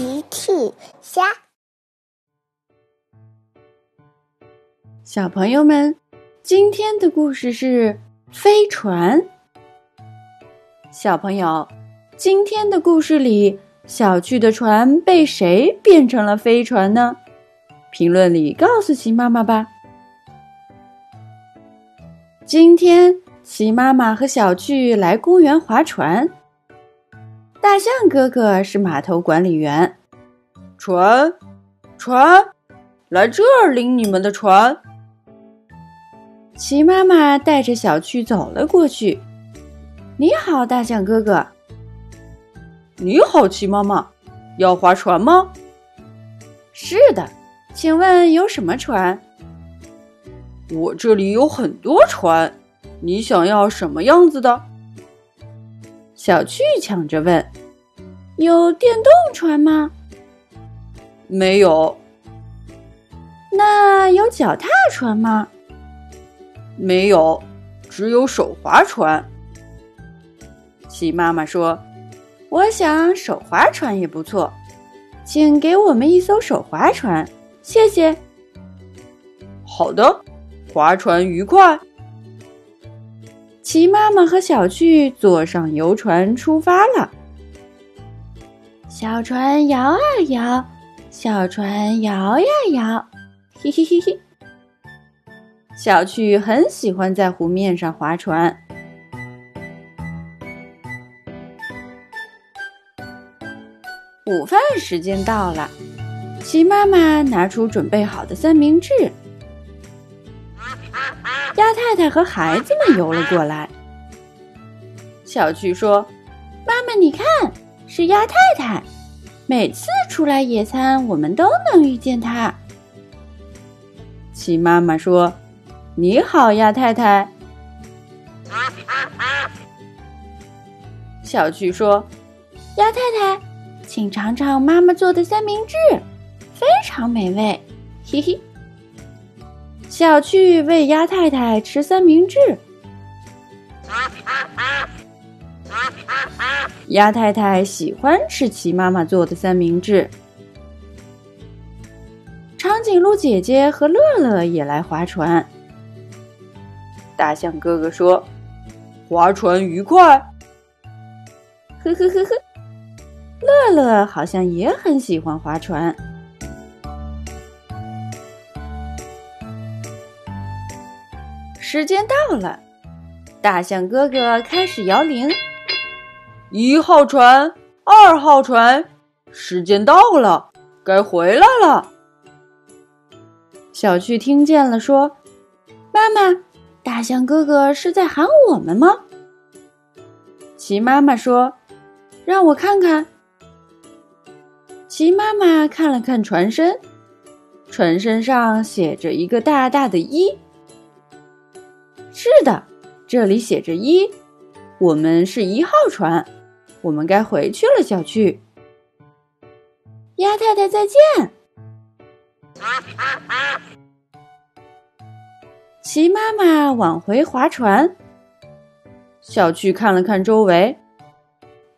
奇趣虾，小朋友们，今天的故事是飞船。小朋友，今天的故事里，小趣的船被谁变成了飞船呢？评论里告诉奇妈妈吧。今天，奇妈妈和小趣来公园划船。大象哥哥是码头管理员，船，船，来这儿领你们的船。齐妈妈带着小趣走了过去。你好，大象哥哥。你好，齐妈妈。要划船吗？是的，请问有什么船？我这里有很多船，你想要什么样子的？小趣抢着问：“有电动船吗？”“没有。”“那有脚踏船吗？”“没有，只有手划船。”齐妈妈说：“我想手划船也不错，请给我们一艘手划船，谢谢。”“好的，划船愉快。”齐妈妈和小趣坐上游船出发了。小船摇啊摇，小船摇呀摇，嘿嘿嘿嘿。小趣很喜欢在湖面上划船。午饭时间到了，齐妈妈拿出准备好的三明治。鸭太太和孩子们游了过来。小趣说：“妈妈，你看，是鸭太太。每次出来野餐，我们都能遇见她。”鸡妈妈说：“你好，鸭太太。”小趣说：“鸭太太，请尝尝妈妈做的三明治，非常美味。”嘿嘿。小趣喂鸭太太吃三明治，鸭太太喜欢吃齐妈妈做的三明治。长颈鹿姐姐和乐乐也来划船。大象哥哥说：“划船愉快。”呵呵呵呵，乐乐好像也很喜欢划船。时间到了，大象哥哥开始摇铃。一号船，二号船，时间到了，该回来了。小趣听见了，说：“妈妈，大象哥哥是在喊我们吗？”齐妈妈说：“让我看看。”齐妈妈看了看船身，船身上写着一个大大的“一”。是的，这里写着一，我们是一号船，我们该回去了。小趣，鸭太太再见。齐妈妈往回划船，小趣看了看周围，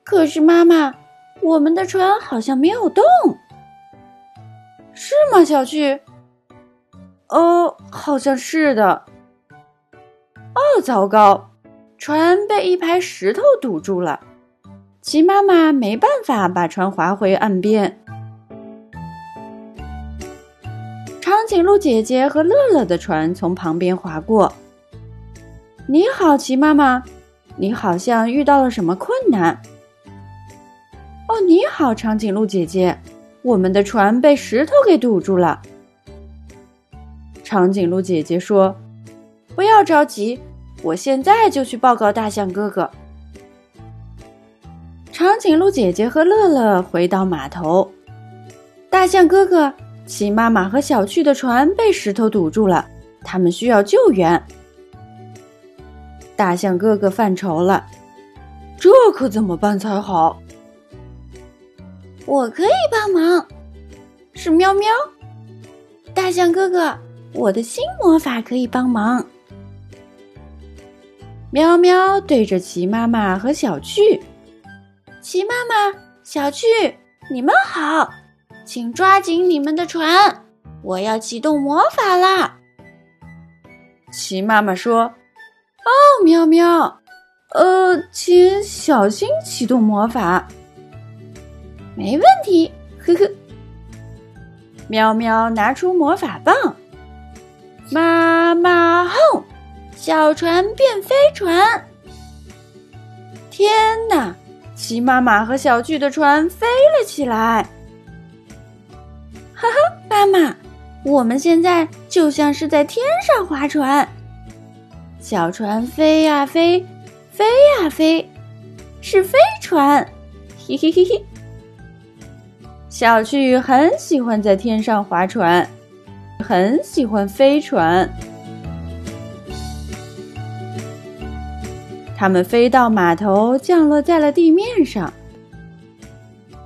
可是妈妈，我们的船好像没有动，是吗？小趣，哦，好像是的。哦，糟糕！船被一排石头堵住了，齐妈妈没办法把船划回岸边。长颈鹿姐姐和乐乐的船从旁边划过。你好，齐妈妈，你好像遇到了什么困难？哦，你好，长颈鹿姐姐，我们的船被石头给堵住了。长颈鹿姐姐说。不要着急，我现在就去报告大象哥哥。长颈鹿姐姐和乐乐回到码头。大象哥哥，齐妈妈和小趣的船被石头堵住了，他们需要救援。大象哥哥犯愁了，这可怎么办才好？我可以帮忙，是喵喵。大象哥哥，我的新魔法可以帮忙。喵喵对着齐妈妈和小趣，齐妈妈、小趣，你们好，请抓紧你们的船，我要启动魔法啦！齐妈妈说：“哦，喵喵，呃，请小心启动魔法。”没问题，呵呵。喵喵拿出魔法棒，妈妈吼，小船变飞船！天哪！齐妈妈和小巨的船飞了起来。哈哈，妈妈，我们现在就像是在天上划船，小船飞呀飞，飞呀飞，是飞船，嘿嘿嘿嘿。小巨很喜欢在天上划船，很喜欢飞船。他们飞到码头，降落在了地面上。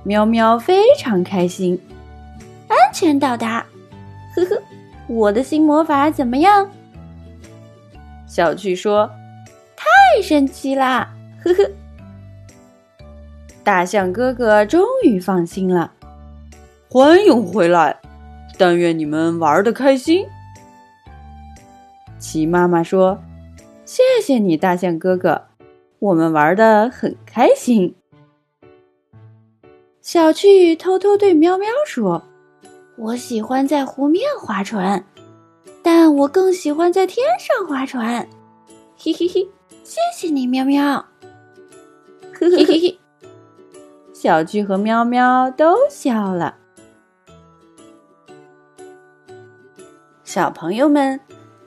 喵喵非常开心，安全到达。呵呵，我的新魔法怎么样？小趣说：“太神奇啦！”呵呵，大象哥哥终于放心了。欢迎回来，但愿你们玩的开心。齐妈妈说：“谢谢你，大象哥哥，我们玩的很开心。”小趣偷偷对喵喵说：“我喜欢在湖面划船，但我更喜欢在天上划船。”嘿嘿嘿，谢谢你，喵喵。嘿嘿嘿，小趣和喵喵都笑了。小朋友们，